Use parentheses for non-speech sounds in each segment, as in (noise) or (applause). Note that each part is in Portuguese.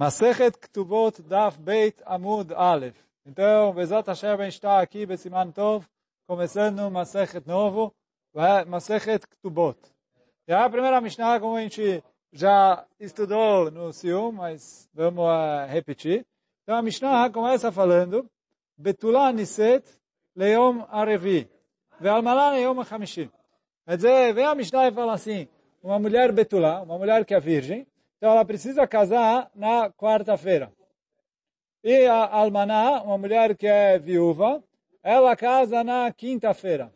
Masechet Ktubot Daf Beit Amud Aleph. Então, Bezat Hashem, a está aqui, Besiman Tov, começando Masechet novo, Masechet Ktubot. E a primeira Mishnah, como a gente já estudou no Sium, mas vamos uh, repetir. Então, a Mishnah começa falando, Betula Niset Leom Arevi, Ve'almala Leom Hamishim. Quer dizer, vem a Mishnah e fala assim, uma mulher Betula, uma mulher que é virgem, então ela precisa casar na quarta-feira. E a almaná, uma mulher que é viúva, ela casa na quinta-feira.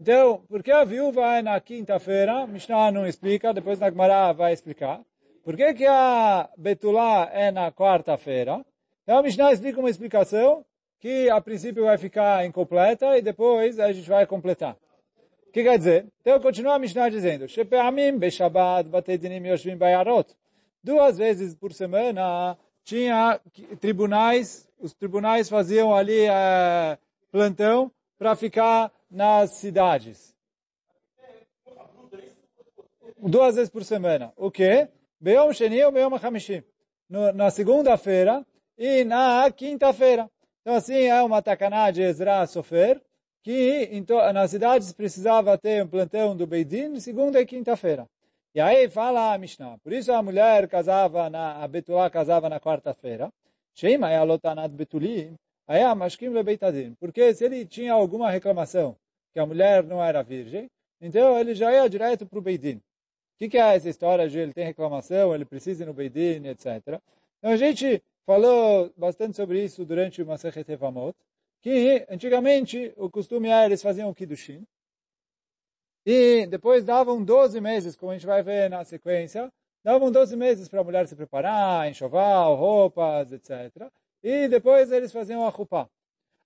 Então, por que a viúva é na quinta-feira? Mishnah não explica, depois na Gemara vai explicar. Por que, que a Betulá é na quarta-feira? Então a Mishnah explica uma explicação que a princípio vai ficar incompleta e depois a gente vai completar. O que quer dizer? Então continua a Mishnah dizendo, Shepeamim beshabat batedinim yoshvim bayarot duas vezes por semana tinha tribunais, os tribunais faziam ali é, plantão para ficar nas cidades. Duas vezes por semana. O quê? Beom Sheni ou Beom Hamishim. Na segunda-feira e na quinta-feira. Então assim é uma tacaná de Ezra Sofer, que então, nas cidades precisava ter um plantão do Beidin segunda e quinta-feira. E aí fala a Mishnah. Por isso a mulher casava na, a Betulá casava na quarta-feira. Sheima é a lotanat betulim. Aí a mashkim lebeitadim. Porque se ele tinha alguma reclamação que a mulher não era virgem, então ele já ia direto para o Beidin. O que, que, é essa história de ele tem reclamação, ele precisa ir no Beidin, etc. Então a gente falou bastante sobre isso durante o Masechet Evamot, que antigamente o costume era eles faziam o Kiddushin, e depois davam 12 meses, como a gente vai ver na sequência, davam 12 meses para a mulher se preparar, enxoval, roupas, etc. E depois eles faziam a roupa.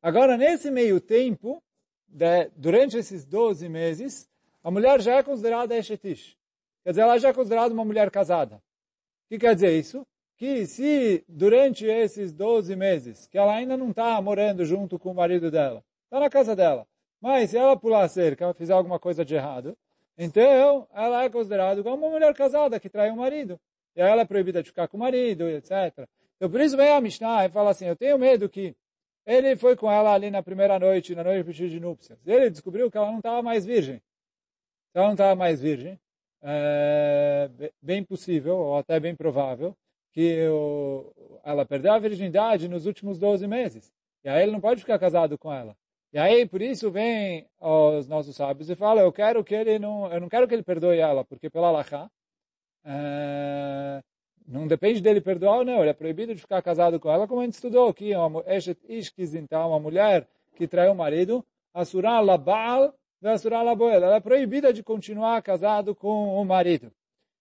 Agora, nesse meio tempo, de, durante esses 12 meses, a mulher já é considerada Eshetish. Quer dizer, ela já é considerada uma mulher casada. O que quer dizer isso? Que se durante esses 12 meses, que ela ainda não está morando junto com o marido dela, está na casa dela, mas se ela pular a cerca, fizer alguma coisa de errado, então ela é considerada como uma mulher casada que trai o marido. E aí ela é proibida de ficar com o marido, etc. Então por isso vem a Mishnah e fala assim, eu tenho medo que ele foi com ela ali na primeira noite, na noite de núpcias. Ele descobriu que ela não estava mais virgem. Se ela não estava mais virgem, é bem possível, ou até bem provável, que ela perdeu a virgindade nos últimos 12 meses. E aí ele não pode ficar casado com ela. E aí, por isso, vem os nossos sábios e fala, eu quero que ele não, eu não quero que ele perdoe ela, porque pela Lachá, é, não depende dele perdoar ou não, ele é proibido de ficar casado com ela, como a gente estudou aqui, uma então, uma mulher que traiu o marido, Asura Labal, Asura Laboel, ela é proibida de continuar casado com o marido.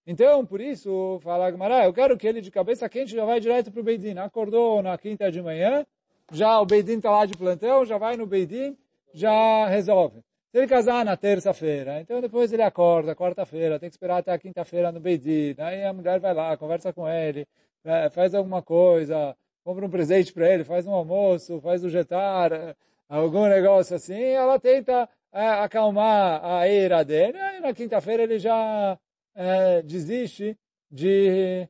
Então, por isso, fala Gmará, eu quero que ele de cabeça quente já vai direto para o Beidin. Acordou na quinta de manhã, já o Beidin está lá de plantão, já vai no Beidin, já resolve. Se ele casar na terça-feira, então depois ele acorda, quarta-feira, tem que esperar até a quinta-feira no Beidin, aí a mulher vai lá, conversa com ele, é, faz alguma coisa, compra um presente para ele, faz um almoço, faz um jantar, algum negócio assim, ela tenta é, acalmar a ira dele, aí na quinta-feira ele já é, desiste de,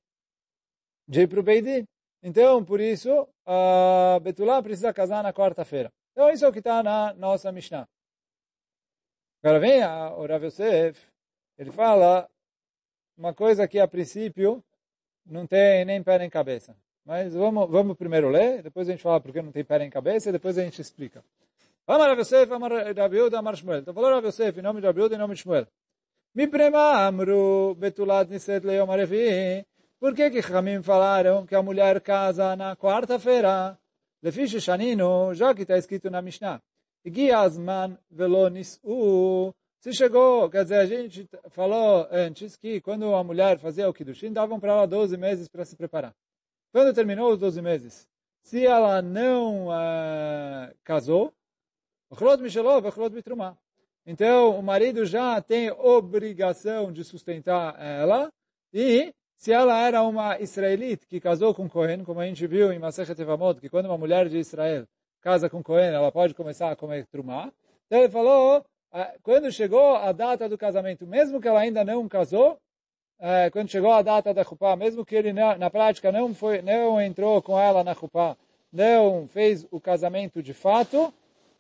de ir para o Beidin. Então, por isso, a Betulá precisa casar na quarta-feira. Então, isso é o que está na nossa Mishnah. Agora vem a, o Rav Yosef, ele fala uma coisa que a princípio não tem nem pé nem cabeça. Mas vamos, vamos primeiro ler, depois a gente fala porque não tem pé nem cabeça, e depois a gente explica. Vamos Rav Yosef, vamos Rav Yehuda, Amar Shmuel. Então falou Rav Yosef em nome de Rav Yehuda em nome de Shmuel. Mi prema amru betulat niset leyom arevi por que que Ramim falaram que a mulher casa na quarta-feira? Lefiche Shanino, já que está escrito na Mishnah. Giasman velonis u. Se chegou, quer dizer, a gente falou antes que quando a mulher fazia o Kiddushin, davam para ela 12 meses para se preparar. Quando terminou os 12 meses, se ela não uh, casou, então o marido já tem obrigação de sustentar ela e se ela era uma israelite que casou com Cohen, como a gente viu em Masechet Evamot, que quando uma mulher de Israel casa com Cohen, ela pode começar a comer trumá. Então ele falou, ah, quando chegou a data do casamento, mesmo que ela ainda não casou, é, quando chegou a data da Chupá, mesmo que ele na prática não foi, não entrou com ela na Chupá, não fez o casamento de fato,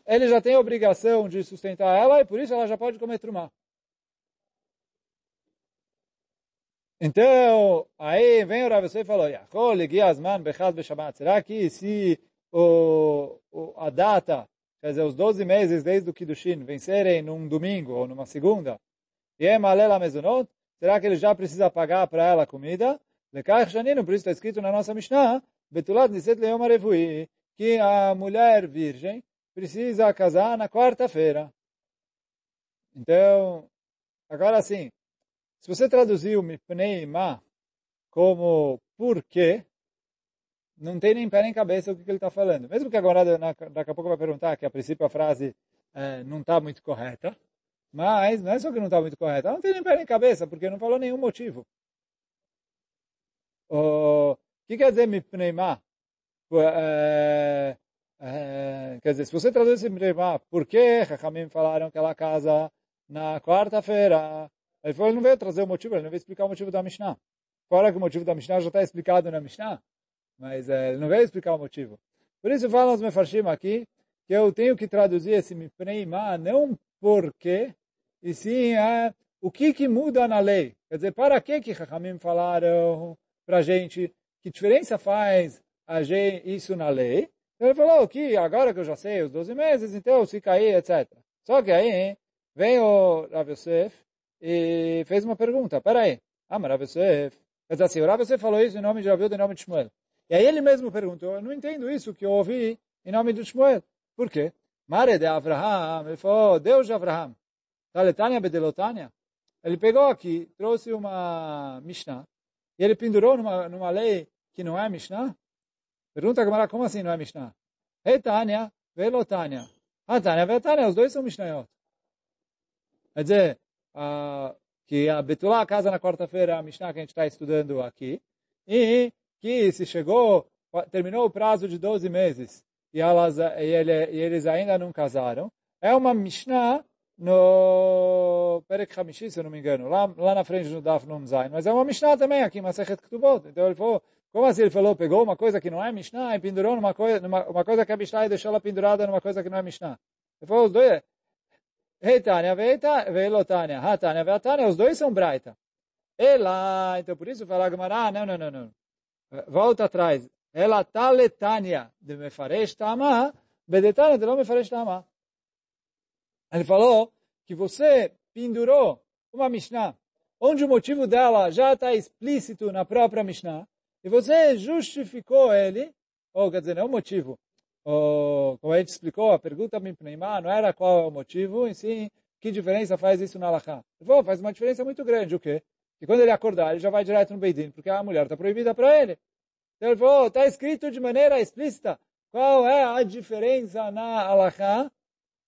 ele já tem a obrigação de sustentar ela e por isso ela já pode comer trumá. Então, aí vem o Rav Yosef e falou, será que se o, o, a data, quer dizer, os 12 meses desde o Kiddushin vencerem num domingo ou numa segunda, e é malela mezonot, será que ele já precisa pagar para ela comida? Lekach Shanino, por isso está escrito na nossa Mishnah, Betulat Niset Leom Arevui, que a mulher virgem precisa casar na quarta-feira. Então, agora sim, se você traduzir o Mipnei Ma como porquê, não tem nem pé nem cabeça o que, ele está falando. Mesmo que agora, daqui a pouco vai perguntar que a princípio a frase é, não está muito correta, mas não é só que não está muito correta, não tem nem pé nem cabeça, porque não falou nenhum motivo. O que quer dizer Mipnei Ma? É, é, quer dizer, se você traduz esse Mipnei Ma, por que Chachamim falaram que ela casa na quarta-feira? Ele falou, ele não veio trazer o motivo, ele não veio explicar o motivo da Mishnah. Fora que o motivo da Mishnah já está explicado na Mishnah, mas é, ele não veio explicar o motivo. Por isso falam os mefarshim aqui que eu tenho que traduzir esse mipreima não porque, e sim é, o que que muda na lei. Quer dizer, para que que Chachamim falaram para a gente, que diferença faz a gente, isso na lei? Então ele falou que agora que eu já sei os 12 meses, então se cair, etc. Só que aí vem o Rav Yosef e fez uma pergunta. Peraí, ah, mas Rav Yosef... Quer dizer assim, o Rav falou isso em nome de Rav em nome de Shmuel. E aí ele mesmo perguntou, eu não entendo isso que eu ouvi em nome de Shmuel. Por quê? Mare de Avraham, ele falou, Deus de Avraham. Taletania bedelotania. Ele pegou aqui, trouxe uma Mishnah, e ele pendurou numa, numa lei que não é Mishnah? Pergunta Gamara, como assim não é Mishnah? Etania, velotania. Ah, Tania, velotania, os dois são Mishnayot. Quer dizer, uh, que a Betulá casa na quarta-feira, a Mishnah que a gente está estudando aqui, e que se chegou, terminou o prazo de 12 meses. E, elas, e, ele, e eles ainda não casaram, é uma Mishnah no Perek Hamishi, se eu não me engano, lá, lá na frente do Daf Num Zain, mas é uma Mishnah também aqui, Masechet Ketubot. Então ele falou, como assim? Ele falou, pegou uma coisa que não é Mishnah e pendurou numa coisa, numa, uma coisa que é Mishnah e deixou ela pendurada numa coisa que não é Mishnah. Ele falou, os dois, Reitânia, Veilotânia, Hatânia, Veatânia, os dois são Braita. Ela, então por isso fala Gamara, não, não, não, não. Volta atrás. Ela taletânia de Mefaresh Tama, Bedetânia de não Mefaresh Tama. Ele falou que você pendurou uma Mishnah, onde o motivo dela já está explícito na própria Mishnah, e você justificou ele, ou quer dizer, não é o motivo, o, como a gente explicou, a pergunta Mipneimá não era qual é o motivo, e sim, que diferença faz isso na Alaha? Ele faz uma diferença muito grande, o quê? Que quando ele acordar, ele já vai direto no Beidin, porque a mulher está proibida para ele. Então ele falou, está escrito de maneira explícita qual é a diferença na Alaha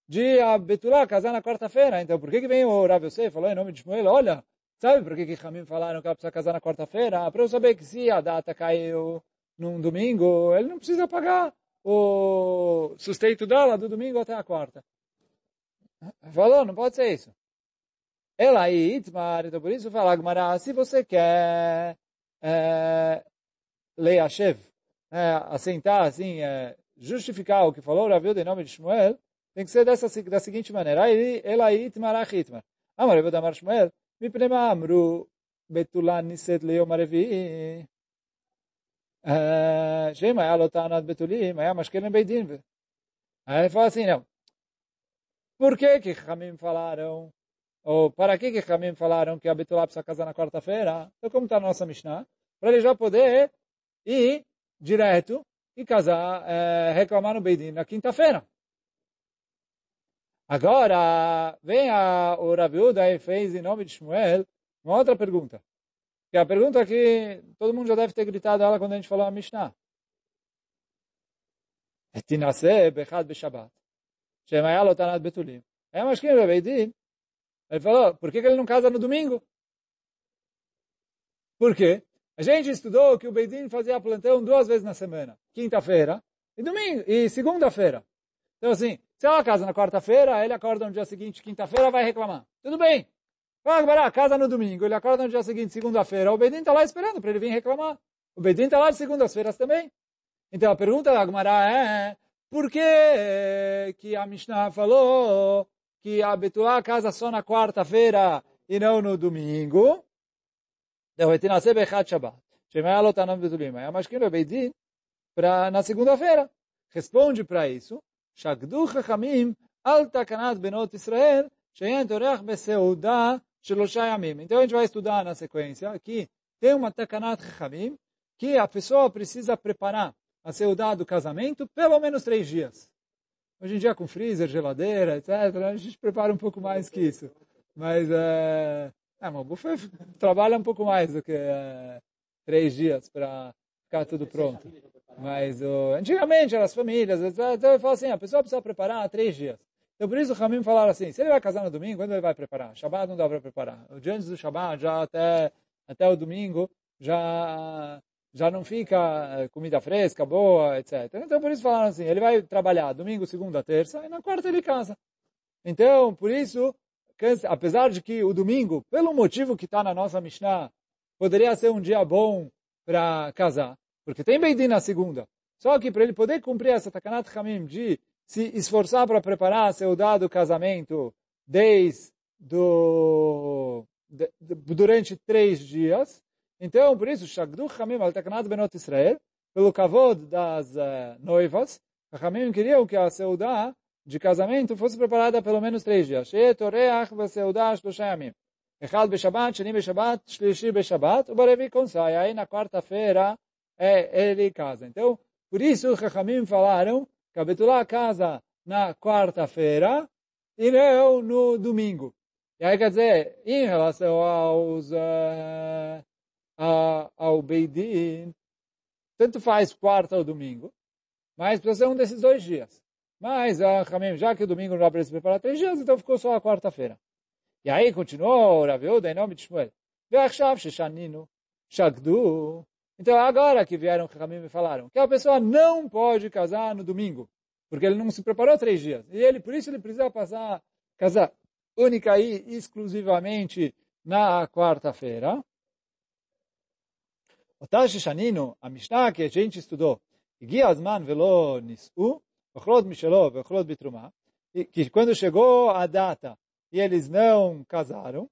de a Betulá casar na quarta-feira. Então, por que, que vem o Rav Yosef falou em nome de Shmuel? Olha, sabe por que que Hamim falaram que ela precisa casar na quarta-feira? Para eu saber que se a data caiu num domingo, ele não precisa pagar o sustento dela do domingo até a quarta. Falou, não pode ser isso. Ela aí, Itmar, então por isso fala Agmará, se você quer é, ler a Shev, é, assentar assim, é, justificar o que falou Raviuda em nome de Shmuel, tem que ser dessa, da seguinte maneira. Ela aí, Itmar, Achitmar. Amar Raviuda, Amar Shmuel, Mipnema Amru, Betulan Niset Leomar Shema Yalotanat Betulim, Yamashkelem Beidin. Aí ele fala assim, não. Por que que Ramim falaram, ou para que que Ramim falaram que a Betulá precisa casar na quarta-feira? Então como está a nossa Mishnah? Para ele já poder ir direto e casar, é, reclamar no Beidin na quinta-feira. Agora, vem a, o Rabiuda e fez em nome de Shmuel uma outra pergunta. Que é a pergunta que todo mundo já deve ter gritado ela quando a gente falou a Mishnah. Etinase bechad beshabat. Shemayalo tanat betulim. É mashkim bebeidin. Ele falou, por que, que ele não casa no domingo? Por quê? A gente estudou que o Beidin fazia plantão duas vezes na semana. Quinta-feira e domingo e segunda-feira. Então assim, se ela casa na quarta-feira, ele acorda no dia seguinte, quinta-feira, vai reclamar. Tudo bem. Fala, casa no domingo, ele acorda no dia seguinte, segunda-feira, o Bedin está lá esperando para ele vir reclamar. O Bedin está lá de segundas-feiras também. Então a pergunta da Agmará é, por que que a Mishnah falou que a Betulá casa só na quarta-feira e não no domingo? Para na segunda-feira. Responde para isso. Shagdu Chachamim al takanat benot Israel sheyen torech beseuda shelosha yamim. Então a gente vai estudar na sequência que tem uma takanat Chachamim que a pessoa precisa preparar a seuda do casamento pelo menos três dias. Hoje em dia com freezer, geladeira, etc., a gente prepara um pouco mais que isso. Mas é, é uma buffet trabalha um pouco mais do que é, três dias para ficar tudo pronto. Mas uh, antigamente as famílias, então eu falo assim, a pessoa precisa preparar três dias. Então por isso o Ramim falaram assim, se ele vai casar no domingo, quando ele vai preparar? Shabbat não dá para preparar. O dia antes do Shabbat, já até, até o domingo, já já não fica comida fresca, boa, etc. Então por isso falaram assim, ele vai trabalhar domingo, segunda, terça, e na quarta ele casa. Então, por isso, apesar de que o domingo, pelo motivo que está na nossa Mishnah, poderia ser um dia bom para casar, porque tem Beidin na segunda. Só que para ele poder cumprir essa Takanat Hamim de se esforçar para preparar seu dado casamento desde do, de, durante três dias, então por isso, Shagdu Hamim al Takanat Benot Israel, pelo kavod das uh, noivas, Hamim queriam que a Seudá de casamento fosse preparada pelo menos três dias. Sheetoreach v'seudá shlosha yamim. Echad b'Shabbat, Sheni b'Shabbat, Shlishi b'Shabbat, o Barevi Konsai. Aí na quarta-feira é, ele casa. Então, por isso Chachamim falaram que a Betulá casa na quarta-feira e não no domingo. E aí quer dizer, em relação aos, uh, uh, ao Beidin, tanto faz quarta ou domingo, mas precisa ser um desses dois dias. Mas a Hamim, já que o domingo não dá para se preparar três dias, então ficou só a quarta-feira. E aí continuou Raviuda em nome de Shmuel. Ve'achshav sheshaninu shagdu então, agora que vieram Ramim me falaram que a pessoa não pode casar no domingo, porque ele não se preparou três dias. E ele, por isso, ele precisa passar, casar única e exclusivamente na quarta-feira. O Tashi Shanino, a Mishnah que a gente estudou, Igi Azman Velo Nisu, Ochlod Mishelo, Ochlod Bitruma, que quando chegou a data e eles não casaram,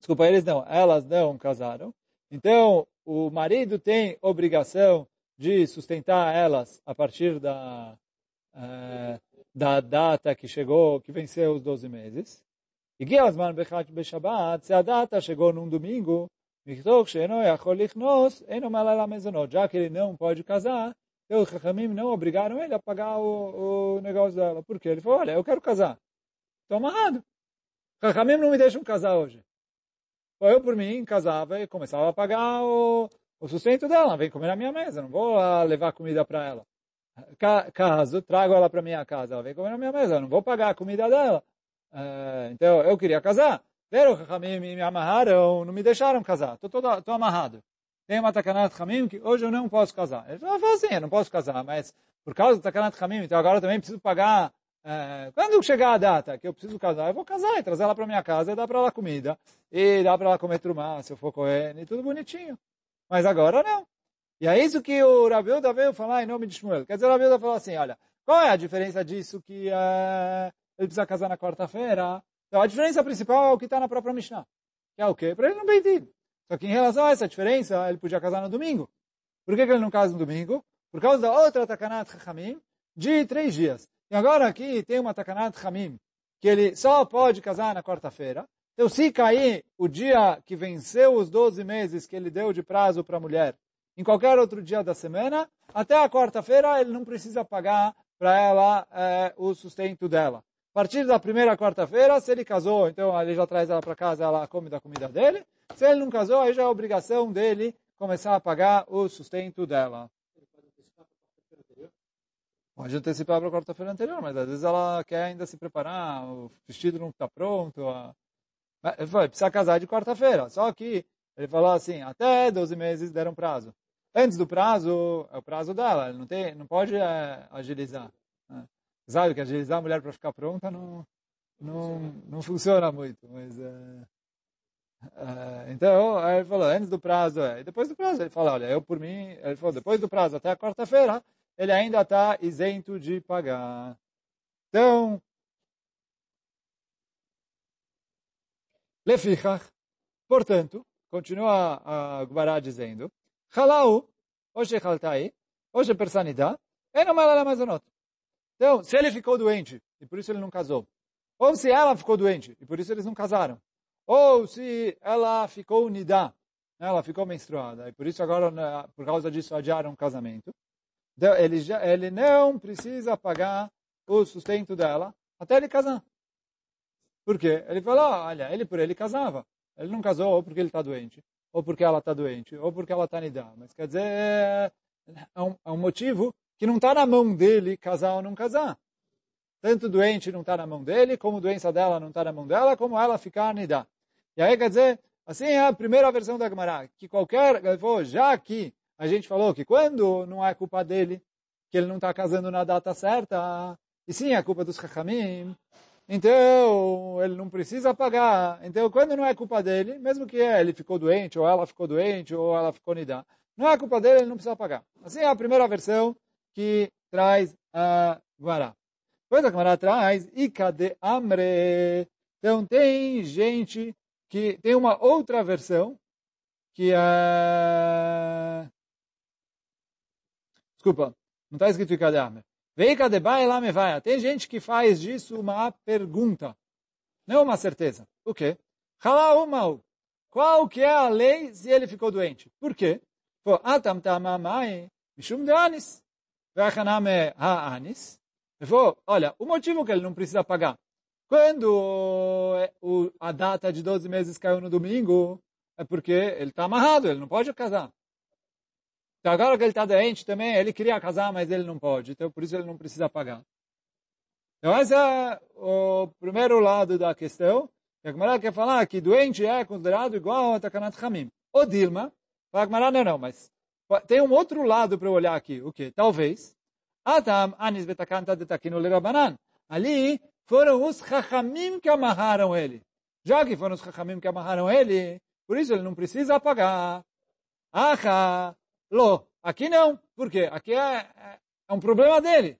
desculpa, eles não, elas não casaram, então o marido tem obrigação de sustentar elas a partir da, uh, da data que chegou, que venceu os 12 meses. E se a data chegou num domingo, já que ele não pode casar, os Chachamim não obrigaram ele a pagar o, o negócio dela. Por quê? Ele falou, olha, eu quero casar. Estou amarrado. Chachamim não me deixam casar hoje. Eu, por mim, casava e começava a pagar o, o sustento dela. Vem comer na minha mesa, não vou levar comida para ela. Caso, trago ela para minha casa, ela vem comer na minha mesa, não vou pagar a comida dela. Uh, então, eu queria casar. Pero Hamim me amarraram, não me deixaram casar. Estou todo, tô amarrado. Tem uma Takanat Hamim que hoje eu não posso casar. Ele falou assim, eu não posso casar, mas por causa do Takanat Hamim, então agora eu também preciso pagar é, quando chegar a data que eu preciso casar, eu vou casar e trazer ela para minha casa e dar para ela comida. E dar para ela comer trumá, se eu for correr, e tudo bonitinho. Mas agora não. E é isso que o Rabiuda veio falar em nome de Shmuel. Quer dizer, o Rabiuda falou assim, olha, qual é a diferença disso que é, ele precisa casar na quarta-feira? Então, a diferença principal é o que está na própria Mishnah. Que é o quê? Para ele não bem Só que em relação a essa diferença, ele podia casar no domingo. Por que, que ele não casa no domingo? Por causa da outra Takanat Chachamim de três dias. E agora aqui tem uma Takanat Hamim, que ele só pode casar na quarta-feira. Então, se cair o dia que venceu os 12 meses que ele deu de prazo para a mulher, em qualquer outro dia da semana, até a quarta-feira ele não precisa pagar para ela é, o sustento dela. A partir da primeira quarta-feira, se ele casou, então ele já traz ela para casa, ela come da comida dele. Se ele não casou, aí já é obrigação dele começar a pagar o sustento dela. Pode antecipar para a quarta-feira anterior, mas às vezes ela quer ainda se preparar, o vestido não está pronto. A... Falou, precisa casar de quarta-feira. Só que ele falou assim, até 12 meses deram prazo. Antes do prazo, é o prazo dela, não, tem, não pode é, agilizar. Né? Sabe que agilizar a mulher para ficar pronta não, não, não funciona muito, mas... É... Então, ele falou, antes do prazo, é. E depois do prazo, ele falou, olha, eu por mim, ele falou, depois do prazo até a quarta-feira, ele ainda está isento de pagar. Então, Lefichach, portanto, continua a Gubará dizendo, Halau, hoje Haltai, hoje Persanidá, então, se ele ficou doente, e por isso ele não casou, ou se ela ficou doente, e por isso eles não casaram, ou se ela ficou unida, né, ela ficou menstruada, e por isso agora, né, por causa disso, adiaram o casamento, então, ele, já, ele não precisa pagar o sustento dela até ele casar. Por quê? Ele falou, olha, ele por ele casava. Ele não casou ou porque ele está doente, ou porque ela está doente, ou porque ela está nidá. Mas quer dizer, é um, é um motivo que não está na mão dele casar ou não casar. Tanto doente não está na mão dele, como doença dela não está na mão dela, como ela ficar nidá. E aí quer dizer, assim é a primeira versão da Gemara, que qualquer, já que a gente falou que quando não é culpa dele, que ele não está casando na data certa, e sim é culpa dos Chachamim, então ele não precisa pagar. Então quando não é culpa dele, mesmo que ele ficou doente, ou ela ficou doente, ou ela ficou nidá, não é culpa dele, ele não precisa pagar. Assim é a primeira versão que traz a Guará. Depois a Guará traz Ika de Amre. Então tem gente que tem uma outra versão que é Desculpa, não está escrito Ikadame. Veika de me vai. Tem gente que faz disso uma pergunta, não uma certeza. O quê? Halal Qual que é a lei se ele ficou doente? Por quê? Atam tamamai mishum de anis. Vechaname ha-anis. Olha, o motivo que ele não precisa pagar. Quando a data de 12 meses caiu no domingo, é porque ele está amarrado, ele não pode casar. Então agora que ele está doente também, ele queria casar, mas ele não pode. Então por isso ele não precisa pagar. Então esse é o primeiro lado da questão. A Gemara quer falar que doente é considerado igual a Takanat Hamim. O Dilma, a Gemara não, não, mas tem um outro lado para olhar aqui. O que? Talvez. Atam anis betakanta de takino lerabanan. Ali foram os Chachamim que amarraram ele. Já que foram os Chachamim que amarraram ele, por isso ele não precisa pagar. Acha, Ló. Aqui não. Por quê? Aqui é, é, é um problema dele.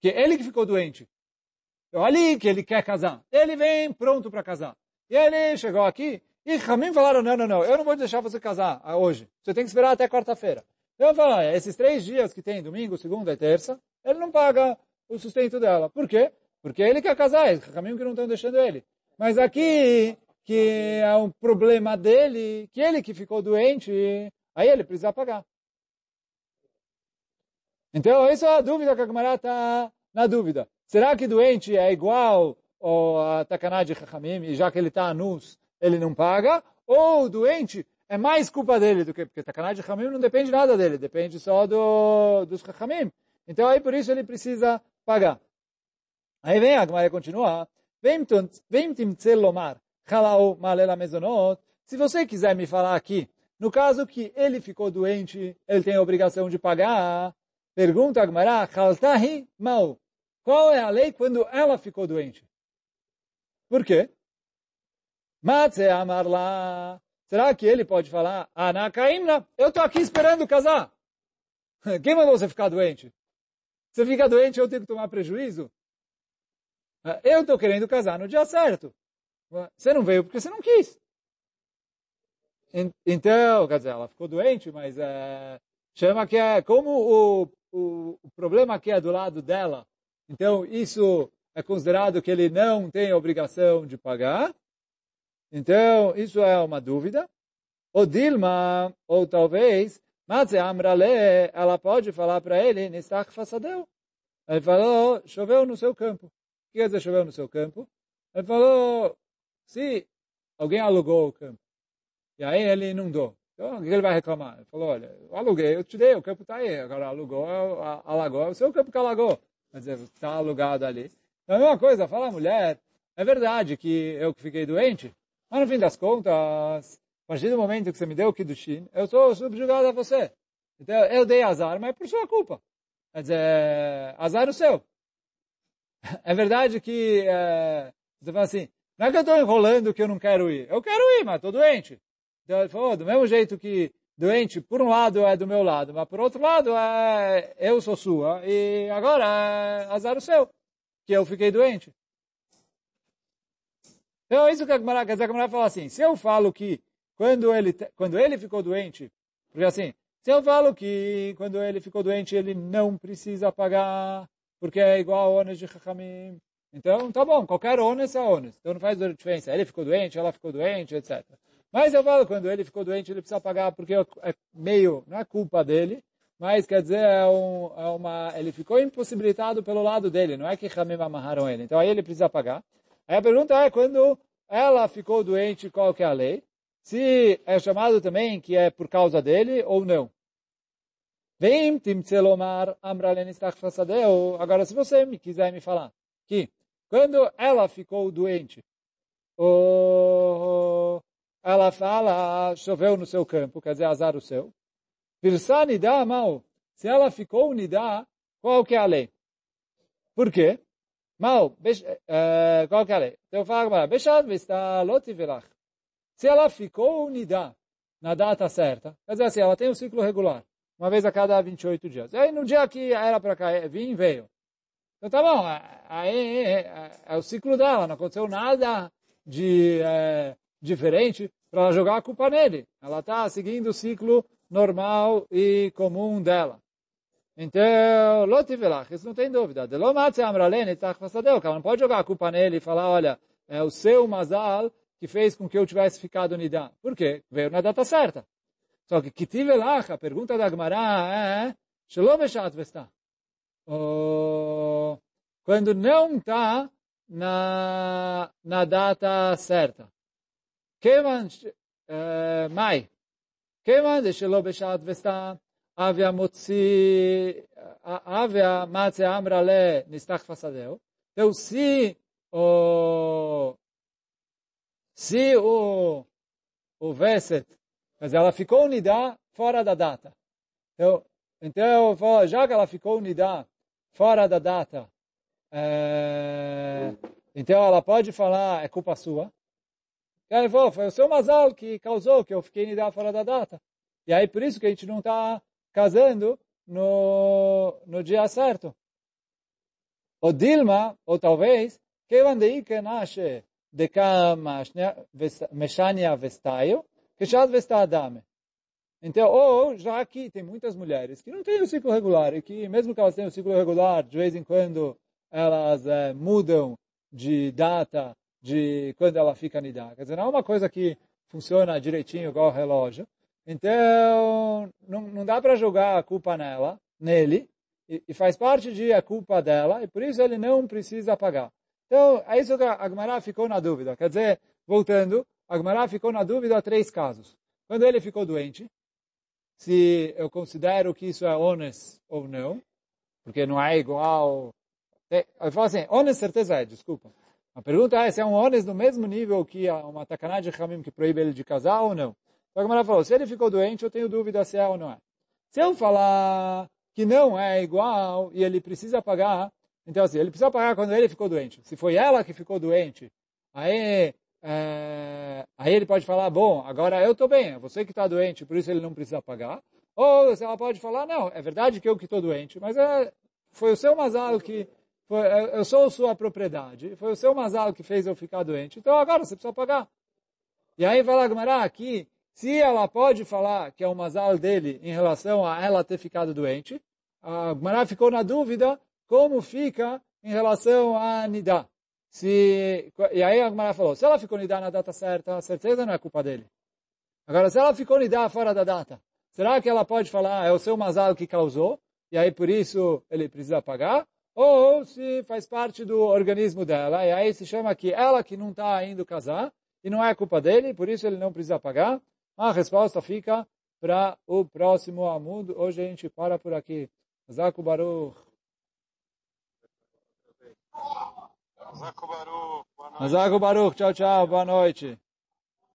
Que ele que ficou doente. Então, ali que ele quer casar. Ele vem pronto para casar. E ele chegou aqui e Ramim falaram, não, não, não, eu não vou deixar você casar hoje. Você tem que esperar até quarta-feira. Eu falo, esses três dias que tem, domingo, segunda e terça, ele não paga o sustento dela. Por quê? Porque ele quer casar, é Ramim que não estão deixando ele. Mas aqui, que é um problema dele, que ele que ficou doente, aí ele precisa pagar. Então, essa é a dúvida que a Gemara está na dúvida. Será que doente é igual a Takaná de Chachamim, e já que ele está anus, ele não paga? Ou doente é mais culpa dele do que... Porque Takaná de Chachamim não depende nada dele, depende só do, dos Chachamim. Então, aí por isso ele precisa pagar. Aí vem a Gemara continua. Vem timtzelomar. Halal malela mezonot. Se você quiser me falar aqui, no caso que ele ficou doente, ele tem a obrigação de pagar, pergunta a Gemara, Haltahi mal. Qual é a lei quando ela ficou doente? Por quê? Matze amarla. Será que ele pode falar, Anakaimna, eu estou aqui esperando casar. (laughs) Quem mandou você ficar doente? Você fica doente, eu tenho que tomar prejuízo? Eu estou querendo casar no dia certo. Você não veio porque você não quis. Então, quer dizer, ela ficou doente, mas é, chama que é como o, o, o problema que é do lado dela. Então, isso é considerado que ele não tem obrigação de pagar. Então, isso é uma dúvida. O Dilma, ou talvez, Matze Amrale, ela pode falar para ele, Nistach Fassadeu. Ele falou, choveu no seu campo. O que quer dizer choveu no seu campo? Ele falou, se alguém alugou o campo, e aí ele inundou, então o que ele vai reclamar? Ele falou, olha, eu aluguei, eu te dei, o campo está aí, agora alugou, alagou, é o seu campo que alagou. Quer dizer, está alugado ali. Então, a mesma coisa, fala a mulher, é verdade que eu que fiquei doente, mas no fim das contas, a partir do momento que você me deu o Kiddushin, eu sou subjugado a você. Então, eu dei azar, mas é por sua culpa. Quer dizer, azar o seu. (laughs) É verdade que, é, você fala assim, Não é que eu estou enrolando que eu não quero ir. Eu quero ir, mas estou doente. Então ele falou, do mesmo jeito que doente, por um lado é do meu lado, mas por outro lado é eu sou sua e agora é azar o seu, que eu fiquei doente. Então é isso que a Gemara, quer dizer, a Gemara fala assim, se eu falo que quando ele, quando ele ficou doente, porque assim, se eu falo que quando ele ficou doente ele não precisa pagar, porque é igual ao ônus de Chachamim, então tá bom, qualquer ônus é ônus, então não faz diferença, ele ficou doente, ela ficou doente, etc. Mas eu falo, quando ele ficou doente, ele precisa pagar porque é meio, não é culpa dele, mas quer dizer, é, um, é uma, ele ficou impossibilitado pelo lado dele, não é que Hamim amarraram ele. Então aí ele precisa pagar. Aí a pergunta é, quando ela ficou doente, qual que é a lei? Se é chamado também que é por causa dele ou não. Vem timtzelomar amralenistachfasadeu. Agora, se você me quiser me falar que quando ela ficou doente, o, ela fala, choveu no seu campo, quer dizer, azar o seu. Pirsa nidá mal. Se ela ficou nidá, qual que é a lei? Por quê? Mal, uh, qual que é a lei? Então fala agora, Bechad vista lotivelach. Se ela ficou nidá na data certa, quer dizer assim, ela tem um ciclo regular, uma vez a cada 28 dias. E aí no dia que era para vim, veio. Então tá bom, aí é, o ciclo dela, não aconteceu nada de é, diferente para ela jogar a culpa nele. Ela está seguindo o ciclo normal e comum dela. Então, Lotivelach, isso não tem dúvida. De Lomatze Amralene, Tachvasadeu, ela não pode jogar a culpa nele e falar, olha, é o seu Mazal que fez com que eu tivesse ficado Nidá. Por quê? Veio na data certa. Só que Kitivelach, a pergunta da Gemara é, Shalom Eshat Vestah o, quando não está na, na data certa. Kevan uh, é, mai. Kevan de shelo beshat vesta. Avia motzi, avia matze amra le nistach fasadeu. Então, se o, se o, o Veset, mas ela ficou unida fora da data. Então, então já que ela ficou unida fora da data, é, então ela pode falar é culpa sua, e aí falou, foi o seu Mazal que causou que eu fiquei nidá fora da data. E aí por isso que a gente não está casando no, no dia certo. O Dilma, ou talvez, que que nasce de meshania vestaio, que já vestadame. Então, ou já que tem muitas mulheres que não têm o ciclo regular e que mesmo que elas tenham o ciclo regular, de vez em quando elas é, mudam de data de quando ela fica nidá. Quer dizer, não é uma coisa que funciona direitinho igual o relógio. Então, não, não dá para jogar a culpa nela, nele, e, e, faz parte de a culpa dela, e por isso ele não precisa pagar. Então, é isso que a Gemara ficou na dúvida. Quer dizer, voltando, a Gemara ficou na dúvida três casos. Quando ele ficou doente, se eu considero que isso é honest ou não, porque não é igual... Eu falo assim, honest certeza é, desculpa. A pergunta é se é um ônus no mesmo nível que uma tacaná de Hamim que proíbe ele de casar ou não. Então a Gemara falou, se ele ficou doente, eu tenho dúvida se é ou não é. Se eu falar que não é igual e ele precisa pagar, então assim, ele precisa pagar quando ele ficou doente. Se foi ela que ficou doente, aí, é, aí ele pode falar, bom, agora eu estou bem, é você que está doente, por isso ele não precisa pagar. Ou ela pode falar, não, é verdade que eu que estou doente, mas é, foi o seu Mazal que foi, eu sou sua propriedade, foi o seu Mazal que fez eu ficar doente, então agora você precisa pagar. E aí vai lá Gmará aqui, se ela pode falar que é o Mazal dele em relação a ela ter ficado doente, a Gmará ficou na dúvida como fica em relação a Nidá. Se, e aí a Gmará falou, se ela ficou Nidá na data certa, a certeza não é culpa dele. Agora, se ela ficou Nidá fora da data, será que ela pode falar, é o seu Mazal que causou, e aí por isso ele precisa pagar? ou se faz parte do organismo dela, e aí se chama que ela que não está indo casar, e não é culpa dele, por isso ele não precisa pagar. A resposta fica para o próximo amundo. Hoje a gente para por aqui. Zaku Baruch. Zaku Baruch. Tchau, tchau. Boa noite.